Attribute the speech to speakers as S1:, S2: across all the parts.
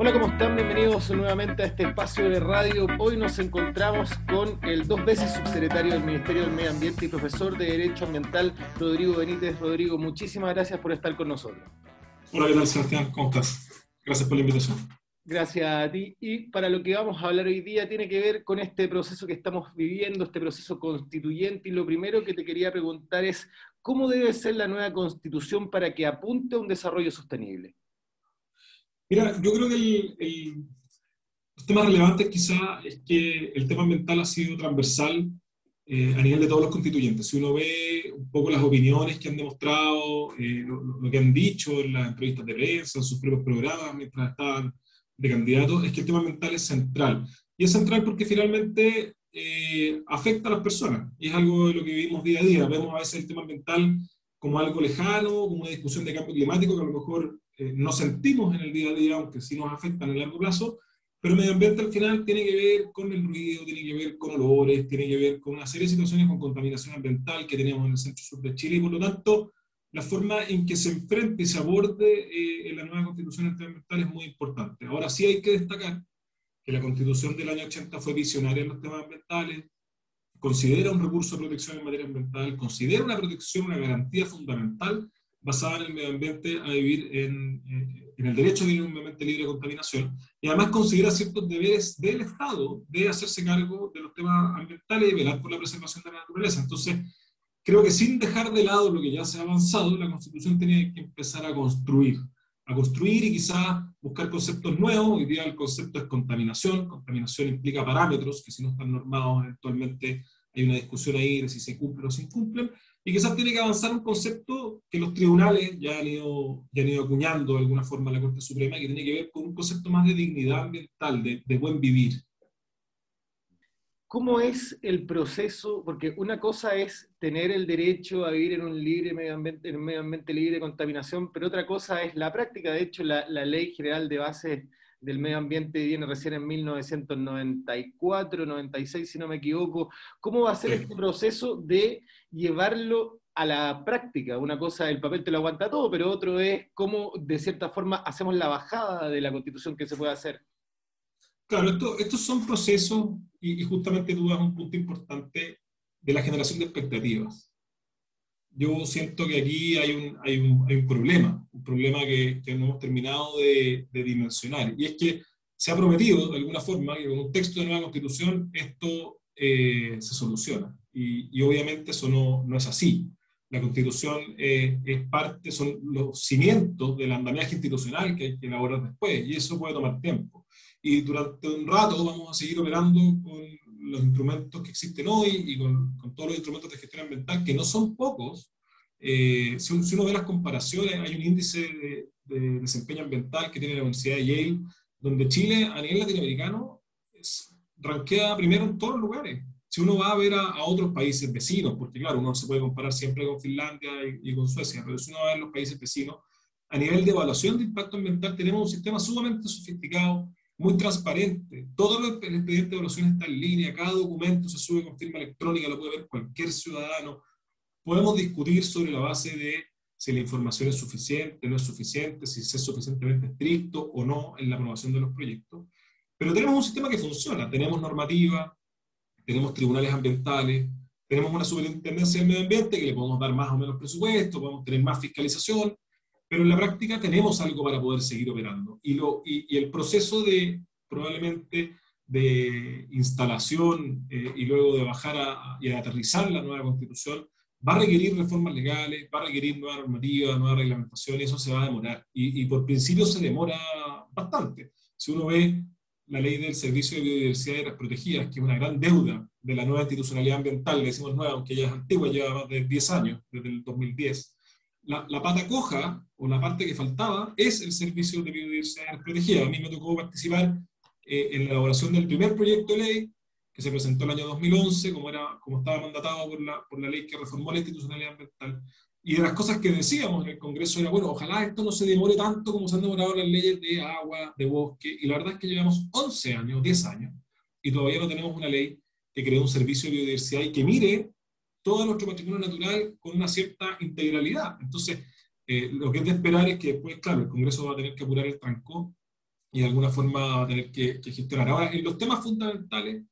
S1: Hola, ¿cómo están? Bienvenidos nuevamente a este espacio de radio. Hoy nos encontramos con el dos veces subsecretario del Ministerio del Medio Ambiente y profesor de Derecho Ambiental, Rodrigo Benítez. Rodrigo, muchísimas gracias por estar con nosotros.
S2: Hola, ¿qué tal, Sebastián? ¿Cómo estás? Gracias por la invitación.
S1: Gracias a ti. Y para lo que vamos a hablar hoy día tiene que ver con este proceso que estamos viviendo, este proceso constituyente. Y lo primero que te quería preguntar es, ¿cómo debe ser la nueva constitución para que apunte a un desarrollo sostenible?
S2: Mira, yo creo que el, los temas relevantes quizá es que el tema ambiental ha sido transversal eh, a nivel de todos los constituyentes. Si uno ve un poco las opiniones que han demostrado, eh, lo, que han dicho en las entrevistas de prensa, en sus propios programas mientras estaban de candidatos, es que el tema ambiental es central. Y es central porque finalmente eh, afecta a las personas. Y es algo de lo que vivimos día a día. Vemos a veces el tema ambiental como algo lejano, como una discusión de cambio climático que a lo mejor eh, no sentimos en el día a día, aunque sí nos afectan a largo plazo, pero el medio ambiente al final tiene que ver con el ruido, tiene que ver con olores, tiene que ver con una serie de situaciones con contaminación ambiental que tenemos en el centro sur de Chile y por lo tanto la forma en que se enfrente y se aborde eh, en la nueva constitución ambiental es muy importante. Ahora sí hay que destacar que la constitución del año 80 fue visionaria en los temas ambientales, considera un recurso de protección en materia ambiental, considera una protección, una garantía fundamental basada en el medio ambiente a vivir en, en, el derecho a vivir en un ambiente libre de contaminación y además considera ciertos deberes del Estado de hacerse cargo de los temas ambientales y velar por la preservación de la naturaleza. Entonces, creo que sin dejar de lado lo que ya se ha avanzado, la Constitución tiene que empezar a construir, a construir y quizás buscar conceptos nuevos. Hoy día el concepto es contaminación. Contaminación implica parámetros que si no están normados actualmente hay una discusión ahí de si se cumplen o se incumplen y quizás tiene que avanzar un concepto que los tribunales ya han ido, ya han ido acuñando de alguna forma la Corte Suprema, que tiene que ver con un concepto más de dignidad ambiental, de buen vivir.
S1: ¿Cómo es el proceso? Porque una cosa es tener el derecho a vivir en un libre medio ambiente, en un medio ambiente libre de contaminación, pero otra cosa es la práctica. De hecho, la, la Ley General de Bases del Medio Ambiente viene recién en 1994, 96, si no me equivoco. ¿Cómo va a ser este proceso de llevarlo a la práctica? Una cosa, el papel te lo aguanta todo, pero otro es cómo, de cierta forma, hacemos la bajada de la constitución que se puede hacer.
S2: Claro, esto, estos son procesos, y, justamente tú das un punto importante de la generación de expectativas yo siento que aquí hay un, hay un, hay un problema, un problema que, que, no hemos terminado de, de, dimensionar. Y es que se ha prometido, de alguna forma, que con un texto de nueva constitución esto eh, se soluciona. Y, y, obviamente eso no, no, es así. La constitución eh, es parte, son los cimientos del andamiaje institucional que hay que elaborar después, y eso puede tomar tiempo. Y durante un rato vamos a seguir operando con los instrumentos que existen hoy y con, con, todos los instrumentos de gestión ambiental, que no son pocos, eh, si, si, uno ve las comparaciones, hay un índice de, de, desempeño ambiental que tiene la Universidad de Yale, donde Chile a nivel latinoamericano es, ranquea primero en todos los lugares. Si uno va a ver a, a, otros países vecinos, porque claro, uno se puede comparar siempre con Finlandia y, y con Suecia, pero si uno va a ver los países vecinos, a nivel de evaluación de impacto ambiental tenemos un sistema sumamente sofisticado, muy transparente. Todo el expediente de evaluación está en línea, cada documento se sube con firma electrónica, lo puede ver cualquier ciudadano. Podemos discutir sobre la base de si la información es suficiente, no es suficiente, si es suficientemente estricto o no en la aprobación de los proyectos. Pero tenemos un sistema que funciona. Tenemos normativa, tenemos tribunales ambientales, tenemos una superintendencia del medio ambiente que le podemos dar más o menos presupuesto, podemos tener más fiscalización, pero en la práctica tenemos algo para poder seguir operando. Y, lo, y, y el proceso de probablemente de instalación eh, y luego de bajar a, y aterrizar la nueva constitución va a requerir reformas legales, va a requerir nueva normativa, nueva reglamentación, y eso se va a demorar. Y, y por principio se demora bastante. Si uno ve la ley del Servicio de Biodiversidad y Áreas Protegidas, que es una gran deuda de la nueva institucionalidad ambiental, le decimos nueva, aunque ya es antigua, lleva más de 10 años, desde el 2010, la, la, pata coja o la parte que faltaba es el servicio de biodiversidad protegida. A mí me tocó participar eh, en la elaboración del primer proyecto de ley que se presentó el año 2011, como, era, como estaba mandatado por la, por la ley que reformó la institucionalidad ambiental. Y de las cosas que decíamos en el Congreso era, bueno, ojalá esto no se demore tanto como se han demorado las leyes de agua, de bosque. Y la verdad es que llevamos 11 años, 10 años, y todavía no tenemos una ley que cree un servicio de biodiversidad y que mire todo nuestro patrimonio natural con una cierta integralidad. Entonces, eh, lo que es de esperar es que después, claro, el Congreso va a tener que apurar el tranco y de alguna forma va a tener que, gestionar. Ahora, en los temas fundamentales,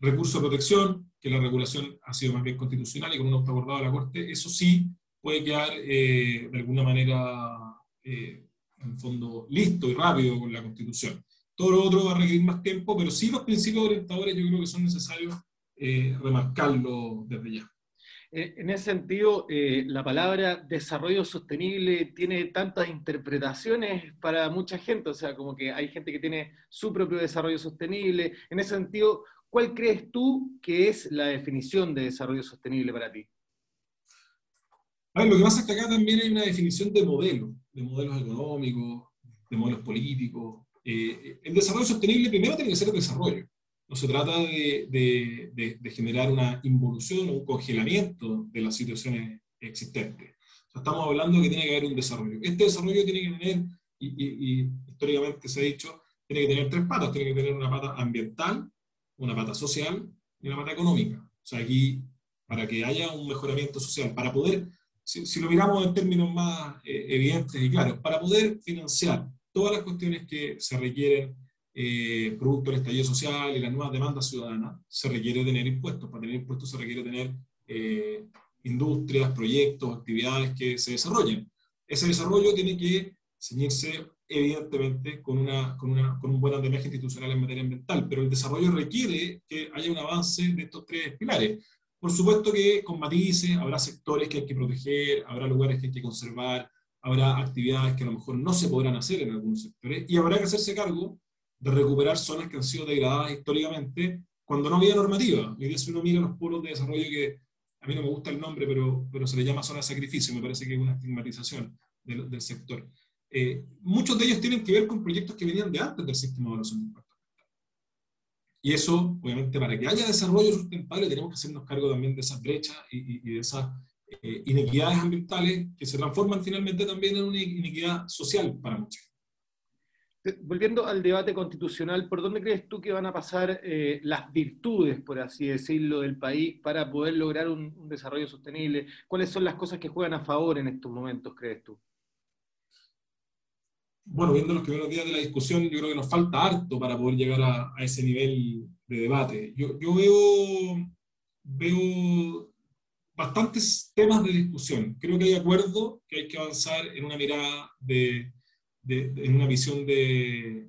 S2: recurso de protección, que la regulación ha sido más bien constitucional y con un autoabordado de la Corte, eso sí puede quedar eh, de alguna manera, eh, en fondo, listo y rápido con la Constitución. Todo lo otro va a requerir más tiempo, pero sí los principios orientadores yo creo que son necesarios eh, remarcarlo desde ya.
S1: Eh, en ese sentido, eh, la palabra desarrollo sostenible tiene tantas interpretaciones para mucha gente, o sea, como que hay gente que tiene su propio desarrollo sostenible. En ese sentido, ¿cuál crees tú que es la definición de desarrollo sostenible para ti?
S2: A ver, lo que pasa es que acá también hay una definición de modelo, de modelos económicos, de modelos políticos. Eh, el desarrollo sostenible primero tiene que ser el desarrollo. No se trata de, generar una involución o un congelamiento de las situaciones existentes. estamos hablando de que tiene que haber un desarrollo. Este desarrollo tiene que tener, y, históricamente se ha dicho, tiene que tener tres patas. Tiene que tener una pata ambiental, una pata social y una pata económica. O sea, aquí, para que haya un mejoramiento social, para poder, si, lo miramos en términos más eh, evidentes y claros, para poder financiar todas las cuestiones que se requieren eh, producto del estallido social y las nuevas demandas ciudadanas, se requiere tener impuestos. Para tener impuestos se requiere tener eh, industrias, proyectos, actividades que se desarrollen. Ese desarrollo tiene que ceñirse, evidentemente, con, una, con, una, con un buen andamiaje institucional en materia ambiental, pero el desarrollo requiere que haya un avance de estos tres pilares. Por supuesto que con matices, habrá sectores que hay que proteger, habrá lugares que hay que conservar, habrá actividades que a lo mejor no se podrán hacer en algunos sectores, y habrá que hacerse cargo de recuperar zonas que han sido degradadas históricamente cuando no había normativa. Hoy día si uno mira los polos de desarrollo que a mí no me gusta el nombre, pero, pero se le llama zona de sacrificio, me parece que es una estigmatización del, sector. Eh, muchos de ellos tienen que ver con proyectos que venían de antes del sistema de evaluación de impacto Y eso, obviamente, para que haya desarrollo sustentable, tenemos que hacernos cargo también de esas brechas y, de esas eh, inequidades ambientales que se transforman finalmente también en una inequidad social para muchos.
S1: Volviendo al debate constitucional, ¿por dónde crees tú que van a pasar eh, las virtudes, por así decirlo, del país para poder lograr un, desarrollo sostenible? ¿Cuáles son las cosas que juegan a favor en estos momentos, crees tú?
S2: Bueno, viendo los primeros días de la discusión, yo creo que nos falta harto para poder llegar a, ese nivel de debate. Yo, yo veo, veo bastantes temas de discusión. Creo que hay acuerdo, que hay que avanzar en una mirada de en una visión de,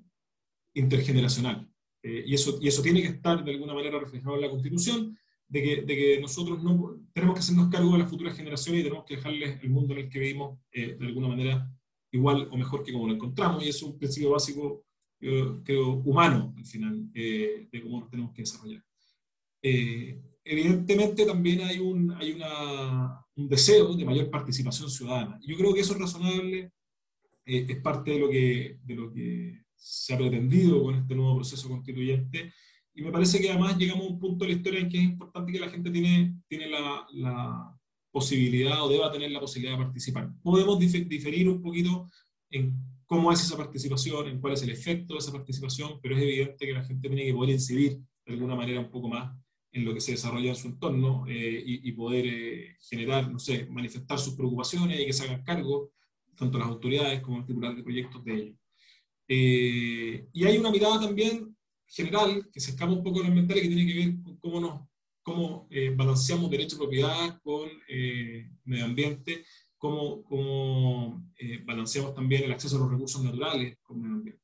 S2: intergeneracional. Eh, y, eso, y eso tiene que estar de alguna manera reflejado en la Constitución, de que, de que, nosotros no, tenemos que hacernos cargo de las futuras generaciones y tenemos que dejarles el mundo en el que vivimos eh, de alguna manera igual o mejor que como lo encontramos. Y es un principio básico, creo, humano, al final, eh, de cómo nos tenemos que desarrollar. evidentemente también hay, un, hay una, un deseo de mayor participación ciudadana. Yo creo que eso es razonable eh, es parte de lo, que, de lo que se ha pretendido con este nuevo proceso constituyente. Y me parece que además llegamos a un punto de la historia en que es importante que la gente tiene, tiene la, la posibilidad o deba tener la posibilidad de participar. Podemos diferir un poquito en cómo es esa participación, en cuál es el efecto de esa participación, pero es evidente que la gente tiene que poder incidir de alguna manera un poco más en lo que se desarrolla en su entorno eh, y, poder eh, generar, no sé, manifestar sus preocupaciones y que se hagan cargo tanto las autoridades como los titulares de proyectos de ellos. Eh, y hay una mirada también general que se escapa un poco de lo ambiental y que tiene que ver con cómo, nos, cómo eh, balanceamos derecho a propiedad con eh, medio ambiente, cómo, cómo balanceamos también el acceso a los recursos naturales con medio ambiente.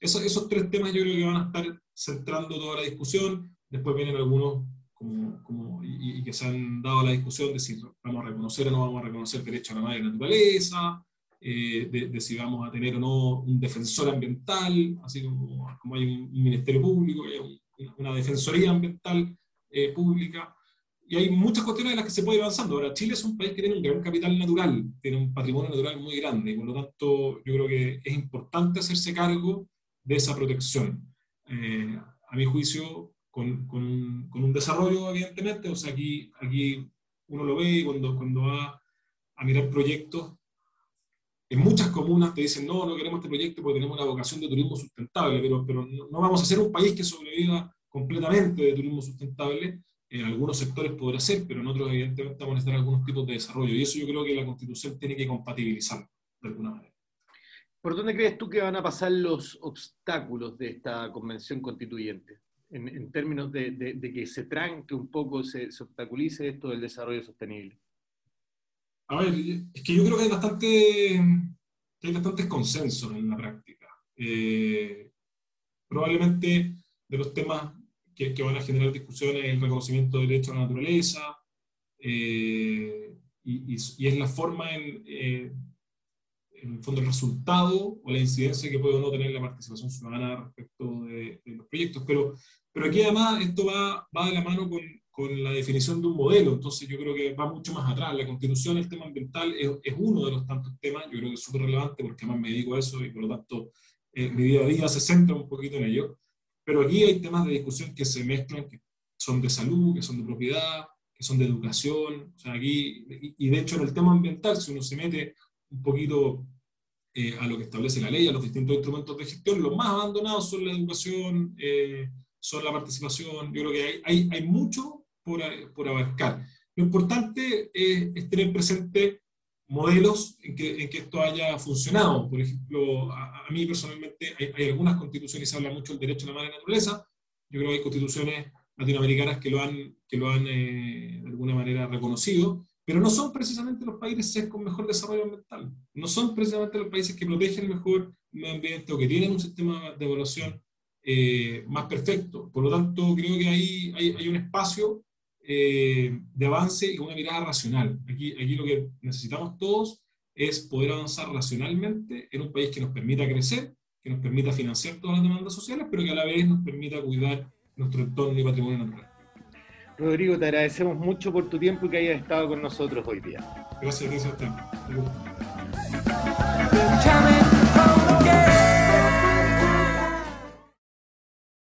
S2: Esos, esos tres temas yo creo que van a estar centrando toda la discusión. Después vienen algunos como, como, y, y, que se han dado la discusión de si vamos a reconocer o no vamos a reconocer derecho a la madre naturaleza, eh, de, si vamos a tener o no un defensor ambiental, así como, como hay un, ministerio público, hay una defensoría ambiental eh, pública, y hay muchas cuestiones en las que se puede ir avanzando. Ahora, Chile es un país que tiene un gran capital natural, tiene un patrimonio natural muy grande, y por lo tanto yo creo que es importante hacerse cargo de esa protección. Eh, a mi juicio, con, con, con, un desarrollo, evidentemente, o sea, aquí, aquí uno lo ve y cuando, cuando va a mirar proyectos, en muchas comunas te dicen, no, no queremos este proyecto porque tenemos una vocación de turismo sustentable, pero, pero no, vamos a ser un país que sobreviva completamente de turismo sustentable. En algunos sectores podrá ser, pero en otros evidentemente vamos a necesitar algunos tipos de desarrollo. Y eso yo creo que la Constitución tiene que compatibilizar de alguna manera.
S1: ¿Por dónde crees tú que van a pasar los obstáculos de esta convención constituyente? En, términos de, que se tranque un poco, se, obstaculice esto del desarrollo sostenible.
S2: A ver, es que yo creo que hay bastante, hay bastantes consensos en la práctica. Eh, probablemente de los temas que, van a generar discusiones el reconocimiento del derecho a la naturaleza, eh, y, es la forma en, eh, en el fondo el resultado o la incidencia que puede o no tener la participación ciudadana respecto de, los proyectos. Pero, pero aquí además esto va, va de la mano con, con, la definición de un modelo, entonces yo creo que va mucho más atrás. La constitución, el tema ambiental es, es uno de los tantos temas, yo creo que es súper relevante porque además me dedico a eso y por lo tanto eh, mi día a día se centra un poquito en ello. Pero aquí hay temas de discusión que se mezclan, que son de salud, que son de propiedad, que son de educación. O sea, aquí, y de hecho en el tema ambiental, si uno se mete un poquito eh, a lo que establece la ley, a los distintos instrumentos de gestión. Los más abandonados son la educación, eh, son la participación. Yo creo que hay, hay, hay mucho por, por, abarcar. Lo importante es, tener presente modelos en que, en que, esto haya funcionado. Por ejemplo, a, mí personalmente hay, hay, algunas constituciones, se habla mucho del derecho a la madre naturaleza. Yo creo que hay constituciones latinoamericanas que lo han, que lo han eh, de alguna manera reconocido pero no son precisamente los países con mejor desarrollo ambiental, no son precisamente los países que protegen mejor el medio ambiente o que tienen un sistema de evaluación eh, más perfecto. Por lo tanto, creo que ahí hay, hay un espacio eh, de avance y con una mirada racional. Aquí, aquí lo que necesitamos todos es poder avanzar racionalmente en un país que nos permita crecer, que nos permita financiar todas las demandas sociales, pero que a la vez nos permita cuidar nuestro entorno y patrimonio natural.
S1: Rodrigo, te agradecemos mucho por tu tiempo y que hayas estado con nosotros hoy día.
S2: Gracias, gracias a usted.